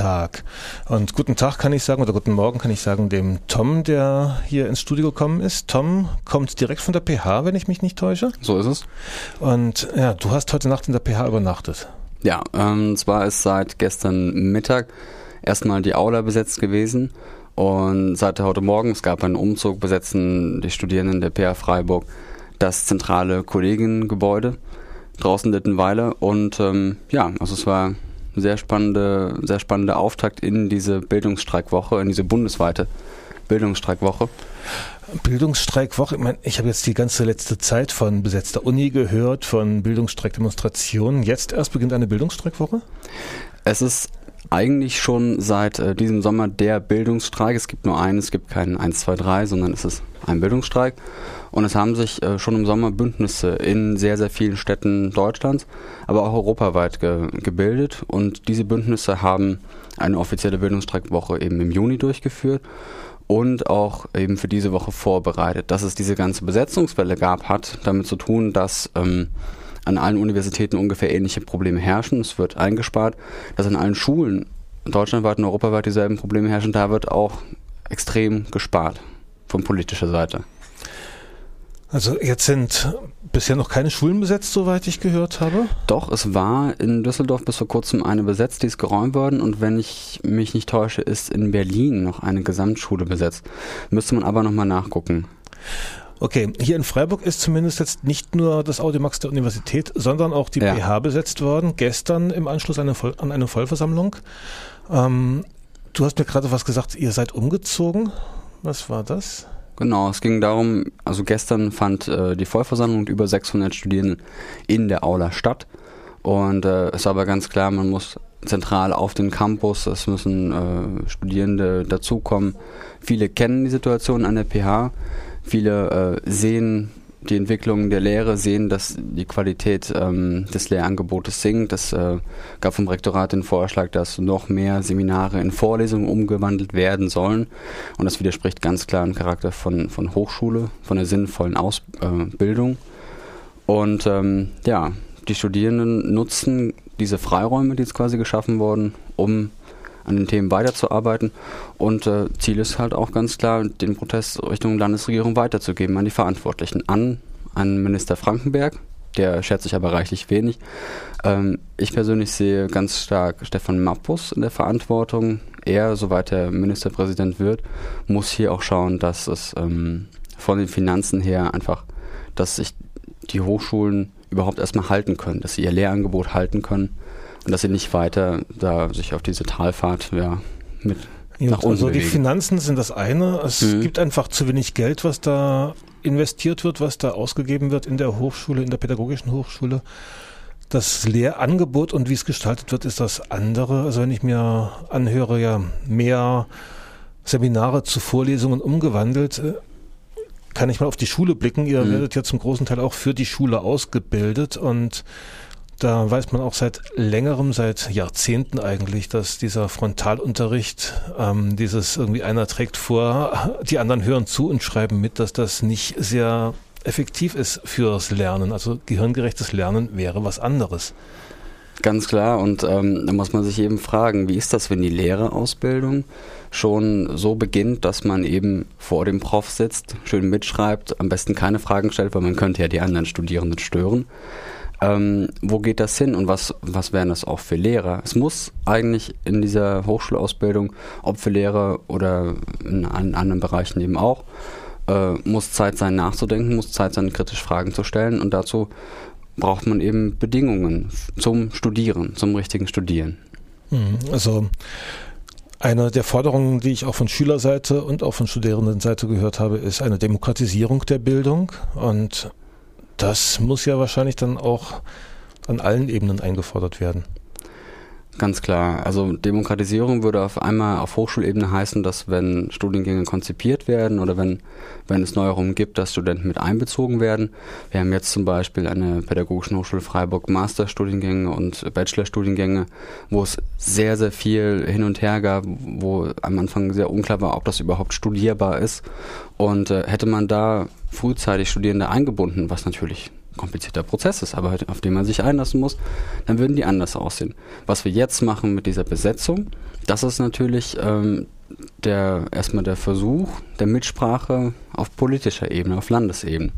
Tag. Und guten Tag kann ich sagen, oder guten Morgen kann ich sagen, dem Tom, der hier ins Studio gekommen ist. Tom kommt direkt von der PH, wenn ich mich nicht täusche. So ist es. Und ja, du hast heute Nacht in der PH übernachtet. Ja, ähm, zwar ist seit gestern Mittag erstmal die Aula besetzt gewesen und seit heute Morgen, es gab einen Umzug, besetzen die Studierenden der PH Freiburg das zentrale Kollegiengebäude draußen Littenweiler und ähm, ja, also es war sehr spannende, sehr spannende Auftakt in diese Bildungsstreikwoche, in diese bundesweite Bildungsstreikwoche. Bildungsstreikwoche, ich, mein, ich habe jetzt die ganze letzte Zeit von besetzter Uni gehört, von Bildungsstreikdemonstrationen. Jetzt erst beginnt eine Bildungsstreikwoche? Es ist eigentlich schon seit äh, diesem Sommer der Bildungsstreik. Es gibt nur einen, es gibt keinen 1, 2, 3, sondern es ist ein Bildungsstreik. Und es haben sich äh, schon im Sommer Bündnisse in sehr, sehr vielen Städten Deutschlands, aber auch europaweit ge gebildet. Und diese Bündnisse haben eine offizielle Bildungsstreikwoche eben im Juni durchgeführt und auch eben für diese Woche vorbereitet. Dass es diese ganze Besetzungswelle gab, hat damit zu tun, dass ähm, an allen Universitäten ungefähr ähnliche Probleme herrschen. Es wird eingespart, dass an allen Schulen deutschlandweit und europaweit dieselben Probleme herrschen. Da wird auch extrem gespart von politischer Seite. Also jetzt sind bisher noch keine Schulen besetzt, soweit ich gehört habe. Doch, es war in Düsseldorf bis vor kurzem eine besetzt, die ist geräumt worden und wenn ich mich nicht täusche, ist in Berlin noch eine Gesamtschule besetzt. Müsste man aber nochmal nachgucken. Okay, hier in Freiburg ist zumindest jetzt nicht nur das Audimax der Universität, sondern auch die ja. PH besetzt worden. Gestern im Anschluss an eine, Voll an eine Vollversammlung. Ähm, du hast mir gerade was gesagt, ihr seid umgezogen. Was war das? Genau, es ging darum, also gestern fand äh, die Vollversammlung über 600 Studierenden in der Aula statt. Und äh, es war aber ganz klar, man muss zentral auf den Campus, es müssen äh, Studierende dazukommen. Viele kennen die Situation an der PH, viele äh, sehen die Entwicklung der Lehre sehen, dass die Qualität ähm, des Lehrangebotes sinkt. Es äh, gab vom Rektorat den Vorschlag, dass noch mehr Seminare in Vorlesungen umgewandelt werden sollen. Und das widerspricht ganz klar dem Charakter von, von Hochschule, von der sinnvollen Ausbildung. Äh, Und ähm, ja, die Studierenden nutzen diese Freiräume, die jetzt quasi geschaffen wurden, um an den Themen weiterzuarbeiten. Und äh, Ziel ist halt auch ganz klar, den Protest Richtung Landesregierung weiterzugeben an die Verantwortlichen, an, an Minister Frankenberg. Der schätzt sich aber reichlich wenig. Ähm, ich persönlich sehe ganz stark Stefan Mappus in der Verantwortung. Er, soweit er Ministerpräsident wird, muss hier auch schauen, dass es ähm, von den Finanzen her einfach, dass sich die Hochschulen überhaupt erstmal halten können, dass sie ihr Lehrangebot halten können und dass sie nicht weiter da sich auf diese Talfahrt ja, mit ja, nach unten Also bewegen. die Finanzen sind das eine. Es mhm. gibt einfach zu wenig Geld, was da investiert wird, was da ausgegeben wird in der Hochschule, in der pädagogischen Hochschule. Das Lehrangebot und wie es gestaltet wird, ist das andere. Also wenn ich mir anhöre, ja, mehr Seminare zu Vorlesungen umgewandelt, äh, kann ich mal auf die Schule blicken. Ihr mhm. werdet ja zum großen Teil auch für die Schule ausgebildet und da weiß man auch seit längerem, seit Jahrzehnten eigentlich, dass dieser Frontalunterricht, ähm, dieses irgendwie einer trägt vor, die anderen hören zu und schreiben mit, dass das nicht sehr effektiv ist fürs Lernen. Also gehirngerechtes Lernen wäre was anderes. Ganz klar. Und ähm, da muss man sich eben fragen, wie ist das, wenn die Lehrerausbildung schon so beginnt, dass man eben vor dem Prof sitzt, schön mitschreibt, am besten keine Fragen stellt, weil man könnte ja die anderen Studierenden stören. Ähm, wo geht das hin und was, was wären das auch für Lehrer? Es muss eigentlich in dieser Hochschulausbildung, ob für Lehrer oder in, in anderen Bereichen eben auch, äh, muss Zeit sein nachzudenken, muss Zeit sein kritisch Fragen zu stellen und dazu braucht man eben Bedingungen zum Studieren, zum richtigen Studieren. Mhm. Also eine der Forderungen, die ich auch von Schülerseite und auch von Studierendenseite gehört habe, ist eine Demokratisierung der Bildung. Und das muss ja wahrscheinlich dann auch an allen Ebenen eingefordert werden. Ganz klar. Also Demokratisierung würde auf einmal auf Hochschulebene heißen, dass wenn Studiengänge konzipiert werden oder wenn, wenn es Neuerungen gibt, dass Studenten mit einbezogen werden. Wir haben jetzt zum Beispiel an der Pädagogischen Hochschule Freiburg Masterstudiengänge und Bachelorstudiengänge, wo es sehr, sehr viel hin und her gab, wo am Anfang sehr unklar war, ob das überhaupt studierbar ist. Und äh, hätte man da frühzeitig Studierende eingebunden, was natürlich komplizierter Prozess ist, aber auf den man sich einlassen muss, dann würden die anders aussehen. Was wir jetzt machen mit dieser Besetzung, das ist natürlich ähm, der erstmal der Versuch der Mitsprache auf politischer Ebene, auf Landesebene.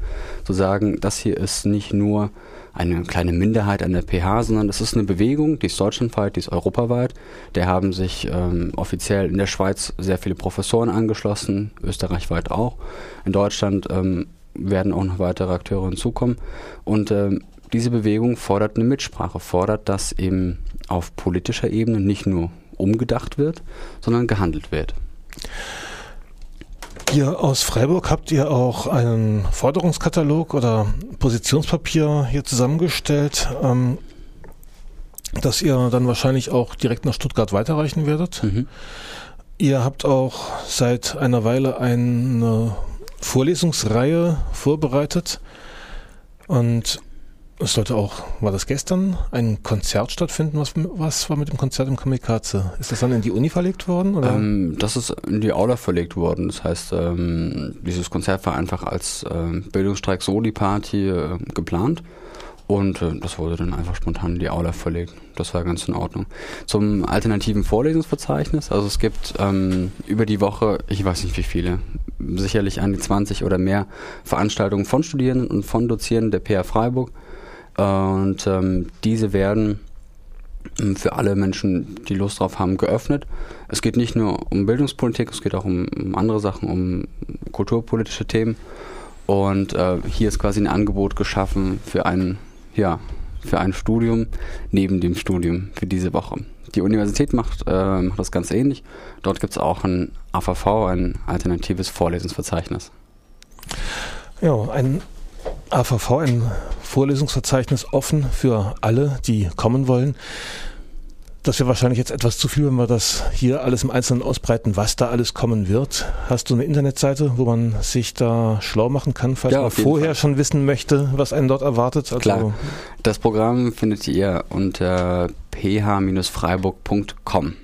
Zu sagen, das hier ist nicht nur eine kleine Minderheit an der PH, sondern das ist eine Bewegung, die ist deutschlandweit, die ist europaweit. Der haben sich ähm, offiziell in der Schweiz sehr viele Professoren angeschlossen, österreichweit auch. In Deutschland ähm, werden auch noch weitere Akteure hinzukommen. Und ähm, diese Bewegung fordert eine Mitsprache, fordert, dass eben auf politischer Ebene nicht nur umgedacht wird, sondern gehandelt wird. Ihr aus Freiburg habt ihr auch einen Forderungskatalog oder Positionspapier hier zusammengestellt, ähm, das ihr dann wahrscheinlich auch direkt nach Stuttgart weiterreichen werdet. Mhm. Ihr habt auch seit einer Weile eine Vorlesungsreihe vorbereitet und es sollte auch, war das gestern, ein Konzert stattfinden? Was, was war mit dem Konzert im Kamikaze? Ist das dann in die Uni verlegt worden? Oder? Ähm, das ist in die Aula verlegt worden. Das heißt, ähm, dieses Konzert war einfach als ähm, Bildungsstreik Soli-Party äh, geplant. Und äh, das wurde dann einfach spontan in die Aula verlegt. Das war ganz in Ordnung. Zum alternativen Vorlesungsverzeichnis, also es gibt ähm, über die Woche, ich weiß nicht wie viele, sicherlich an die 20 oder mehr Veranstaltungen von Studierenden und von Dozierenden der PA Freiburg und ähm, diese werden ähm, für alle Menschen, die Lust drauf haben, geöffnet. Es geht nicht nur um Bildungspolitik, es geht auch um, um andere Sachen, um kulturpolitische Themen. Und äh, hier ist quasi ein Angebot geschaffen für ein, ja, für ein Studium neben dem Studium für diese Woche. Die Universität macht, äh, macht das ganz ähnlich. Dort gibt es auch ein AVV, ein alternatives Vorlesungsverzeichnis. Ja, ein AVV, ein Vorlesungsverzeichnis offen für alle, die kommen wollen. Das wäre wahrscheinlich jetzt etwas zu viel, wenn wir das hier alles im Einzelnen ausbreiten, was da alles kommen wird. Hast du eine Internetseite, wo man sich da schlau machen kann, falls ja, man vorher Fall. schon wissen möchte, was einen dort erwartet? Also Klar. Das Programm findet ihr unter ph-freiburg.com.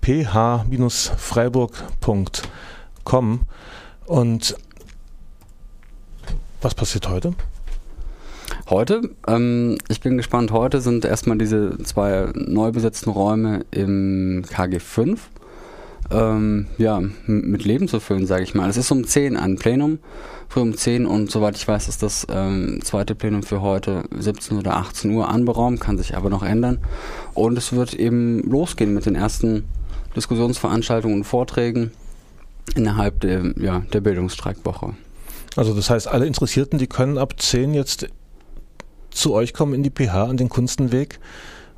ph-freiburg.com und was passiert heute? Heute, ähm, ich bin gespannt, heute sind erstmal diese zwei neu besetzten Räume im KG5 ähm, ja, mit Leben zu füllen, sage ich mal. Es ist um 10 ein Plenum, früh um 10 und soweit ich weiß, ist das ähm, zweite Plenum für heute 17 oder 18 Uhr anberaumt, kann sich aber noch ändern. Und es wird eben losgehen mit den ersten Diskussionsveranstaltungen und Vorträgen innerhalb der, ja, der Bildungsstreikwoche. Also das heißt, alle Interessierten, die können ab 10 jetzt zu euch kommen in die PH an den Kunstenweg.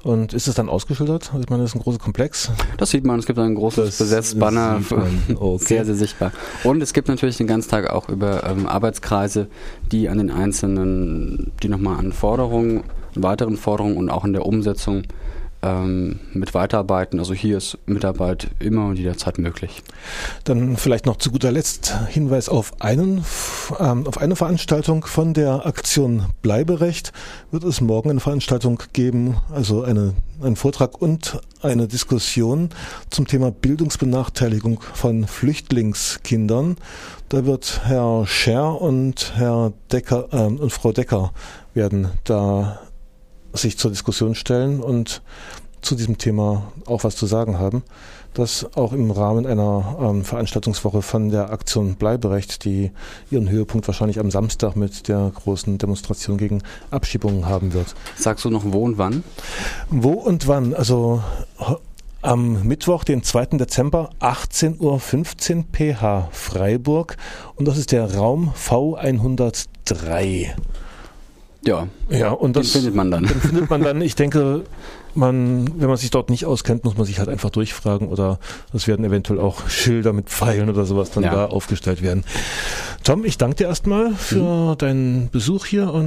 Und ist es dann ausgeschildert? Ich meine, das ist ein großer Komplex. Das sieht man. Es gibt ein großes Besetzbanner. Okay. Sehr, sehr sichtbar. Und es gibt natürlich den ganzen Tag auch über ähm, Arbeitskreise, die an den einzelnen, die nochmal an Forderungen, weiteren Forderungen und auch in der Umsetzung ähm, mit weiterarbeiten. Also hier ist Mitarbeit immer und jederzeit möglich. Dann vielleicht noch zu guter Letzt Hinweis auf einen, ähm, auf eine Veranstaltung von der Aktion Bleiberecht. Wird es morgen eine Veranstaltung geben, also eine, einen Vortrag und eine Diskussion zum Thema Bildungsbenachteiligung von Flüchtlingskindern. Da wird Herr Scher und Herr Decker äh, und Frau Decker werden da sich zur Diskussion stellen und zu diesem Thema auch was zu sagen haben. Das auch im Rahmen einer ähm, Veranstaltungswoche von der Aktion Bleiberecht, die ihren Höhepunkt wahrscheinlich am Samstag mit der großen Demonstration gegen Abschiebungen haben wird. Sagst du noch wo und wann? Wo und wann? Also am Mittwoch, den 2. Dezember, 18.15 Uhr PH Freiburg. Und das ist der Raum V103. Ja, ja und das findet man dann. Den findet man dann. Ich denke, man, wenn man sich dort nicht auskennt, muss man sich halt einfach durchfragen oder es werden eventuell auch Schilder mit Pfeilen oder sowas dann ja. da aufgestellt werden. Tom, ich danke dir erstmal für mhm. deinen Besuch hier und